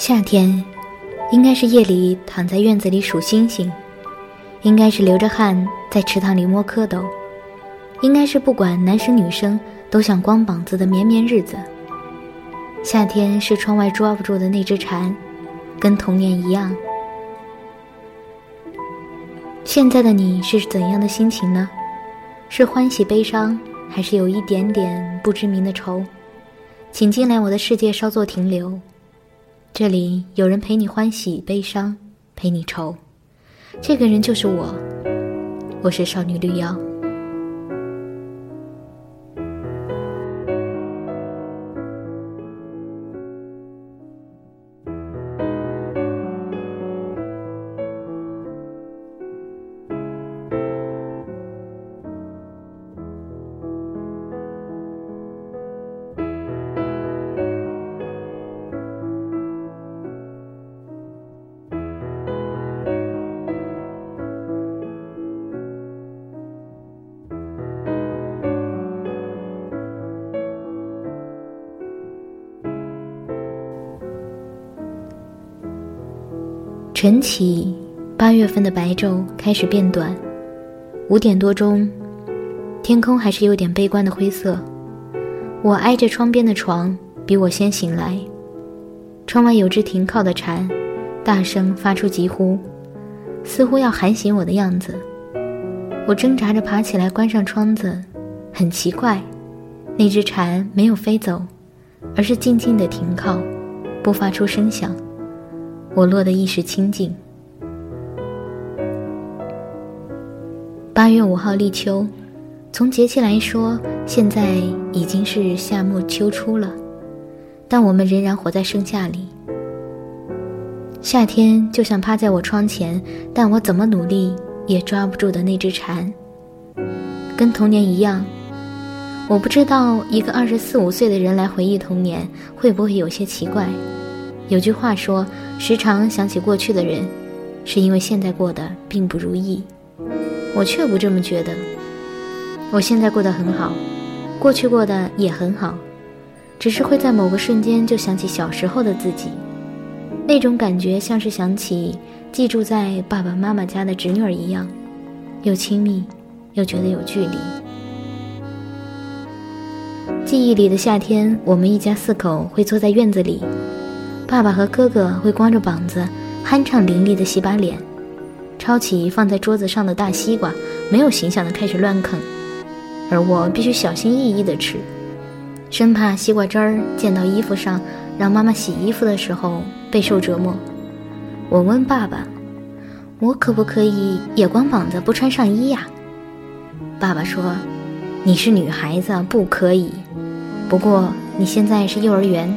夏天，应该是夜里躺在院子里数星星，应该是流着汗在池塘里摸蝌蚪，应该是不管男生女生都想光膀子的绵绵日子。夏天是窗外抓不住的那只蝉，跟童年一样。现在的你是怎样的心情呢？是欢喜悲伤，还是有一点点不知名的愁？请进来我的世界，稍作停留。这里有人陪你欢喜悲伤，陪你愁，这个人就是我，我是少女绿妖。晨起，八月份的白昼开始变短。五点多钟，天空还是有点悲观的灰色。我挨着窗边的床，比我先醒来。窗外有只停靠的蝉，大声发出疾呼，似乎要喊醒我的样子。我挣扎着爬起来，关上窗子。很奇怪，那只蝉没有飞走，而是静静地停靠，不发出声响。我落得一时清静。八月五号立秋，从节气来说，现在已经是夏末秋初了，但我们仍然活在盛夏里。夏天就像趴在我窗前，但我怎么努力也抓不住的那只蝉，跟童年一样。我不知道一个二十四五岁的人来回忆童年，会不会有些奇怪。有句话说：“时常想起过去的人，是因为现在过得并不如意。”我却不这么觉得。我现在过得很好，过去过得也很好，只是会在某个瞬间就想起小时候的自己，那种感觉像是想起寄住在爸爸妈妈家的侄女儿一样，又亲密，又觉得有距离。记忆里的夏天，我们一家四口会坐在院子里。爸爸和哥哥会光着膀子，酣畅淋漓地洗把脸，抄起放在桌子上的大西瓜，没有形象地开始乱啃，而我必须小心翼翼地吃，生怕西瓜汁儿溅到衣服上，让妈妈洗衣服的时候备受折磨。我问爸爸：“我可不可以也光膀子不穿上衣呀？”爸爸说：“你是女孩子，不可以。不过你现在是幼儿园。”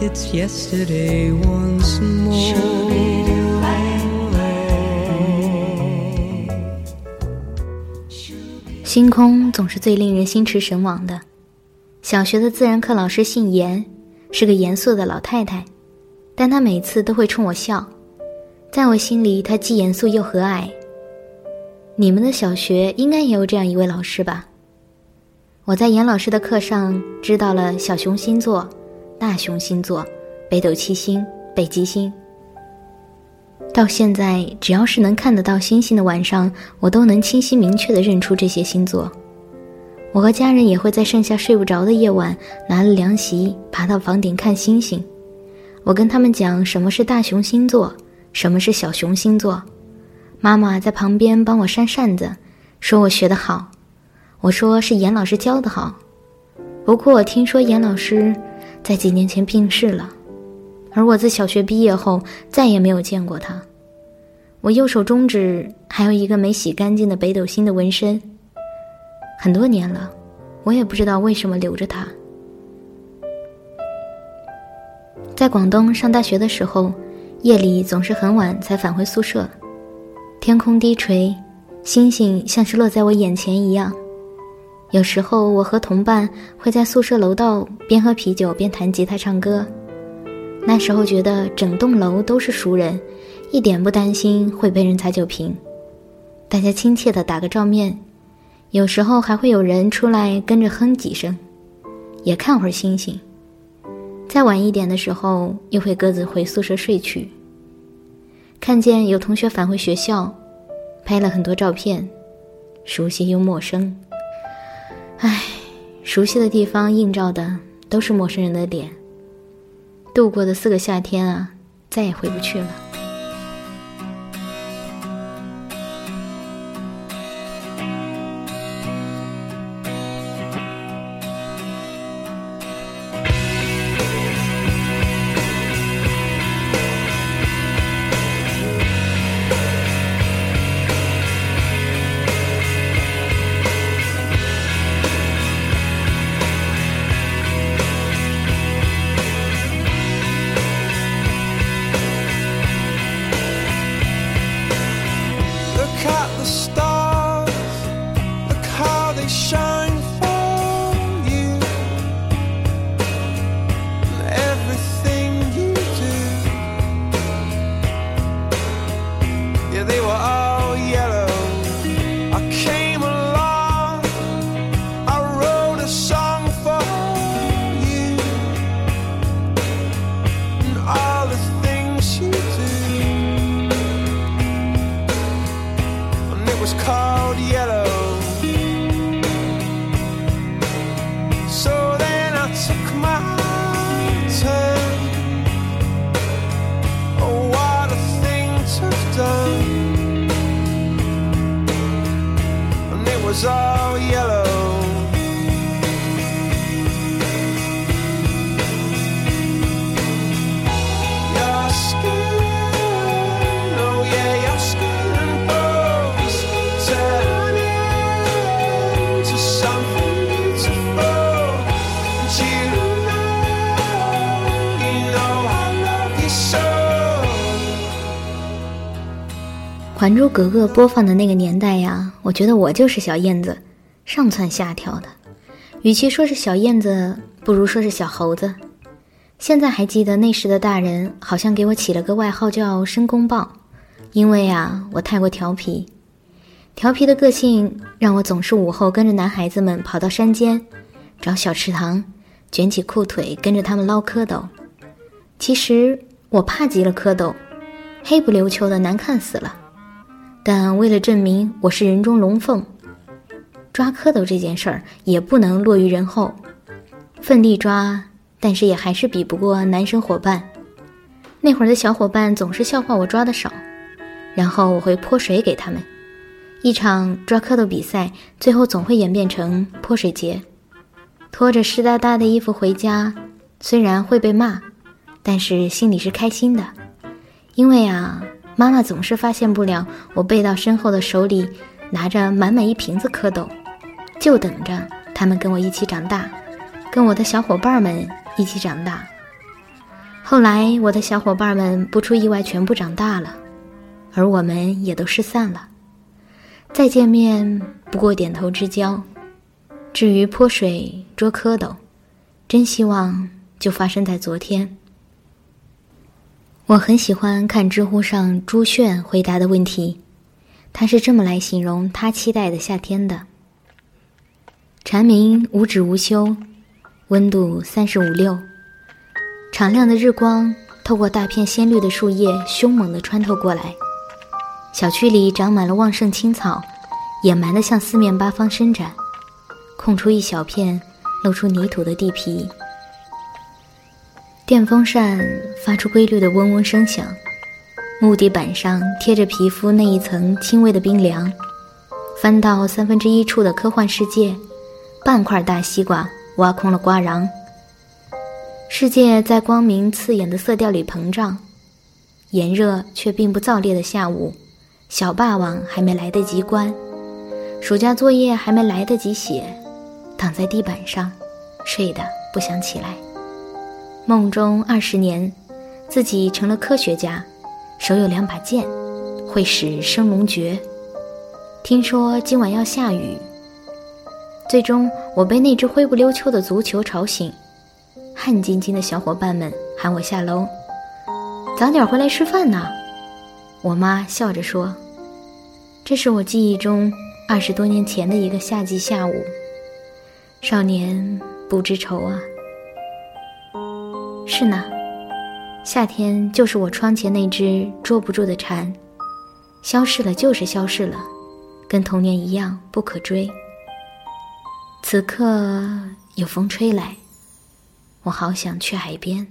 It's yesterday once more. 星空总是最令人心驰神往的。小学的自然课老师姓严，是个严肃的老太太，但她每次都会冲我笑，在我心里，她既严肃又和蔼。你们的小学应该也有这样一位老师吧？我在严老师的课上知道了小熊星座、大熊星座、北斗七星、北极星。到现在，只要是能看得到星星的晚上，我都能清晰明确地认出这些星座。我和家人也会在剩下睡不着的夜晚，拿了凉席爬到房顶看星星。我跟他们讲什么是大熊星座，什么是小熊星座。妈妈在旁边帮我扇扇子，说我学得好。我说是严老师教的好。不过听说严老师在几年前病逝了，而我自小学毕业后再也没有见过他。我右手中指还有一个没洗干净的北斗星的纹身。很多年了，我也不知道为什么留着它。在广东上大学的时候，夜里总是很晚才返回宿舍，天空低垂，星星像是落在我眼前一样。有时候，我和同伴会在宿舍楼道边喝啤酒边弹吉他唱歌。那时候觉得整栋楼都是熟人，一点不担心会被人踩酒瓶，大家亲切的打个照面。有时候还会有人出来跟着哼几声，也看会儿星星。再晚一点的时候，又会各自回宿舍睡去。看见有同学返回学校，拍了很多照片，熟悉又陌生。唉，熟悉的地方映照的都是陌生人的脸。度过的四个夏天啊，再也回不去了。还珠格格》播放的那个年代呀，我觉得我就是小燕子，上蹿下跳的。与其说是小燕子，不如说是小猴子。现在还记得那时的大人好像给我起了个外号叫“申公豹”，因为啊，我太过调皮。调皮的个性让我总是午后跟着男孩子们跑到山间，找小池塘，卷起裤腿跟着他们捞蝌蚪。其实我怕极了蝌蚪，黑不溜秋的难看死了。但为了证明我是人中龙凤，抓蝌蚪这件事儿也不能落于人后，奋力抓，但是也还是比不过男生伙伴。那会儿的小伙伴总是笑话我抓的少，然后我会泼水给他们。一场抓蝌蚪比赛，最后总会演变成泼水节。拖着湿哒哒的衣服回家，虽然会被骂，但是心里是开心的，因为啊。妈妈总是发现不了我背到身后的手里拿着满满一瓶子蝌蚪，就等着他们跟我一起长大，跟我的小伙伴们一起长大。后来，我的小伙伴们不出意外全部长大了，而我们也都失散了。再见面，不过点头之交。至于泼水、捉蝌蚪，真希望就发生在昨天。我很喜欢看知乎上朱炫回答的问题，他是这么来形容他期待的夏天的：蝉鸣无止无休，温度三十五六。敞亮的日光透过大片鲜绿的树叶，凶猛地穿透过来。小区里长满了旺盛青草，野蛮地向四面八方伸展，空出一小片露出泥土的地皮。电风扇发出规律的嗡嗡声响，木地板上贴着皮肤那一层轻微的冰凉。翻到三分之一处的科幻世界，半块大西瓜挖空了瓜瓤。世界在光明刺眼的色调里膨胀，炎热却并不燥烈的下午，小霸王还没来得及关，暑假作业还没来得及写，躺在地板上，睡得不想起来。梦中二十年，自己成了科学家，手有两把剑，会使升龙诀。听说今晚要下雨，最终我被那只灰不溜秋的足球吵醒。汗津津的小伙伴们喊我下楼，早点回来吃饭呢。我妈笑着说：“这是我记忆中二十多年前的一个夏季下午。少年不知愁啊。”是呢，夏天就是我窗前那只捉不住的蝉，消逝了就是消逝了，跟童年一样不可追。此刻有风吹来。我好想去海边。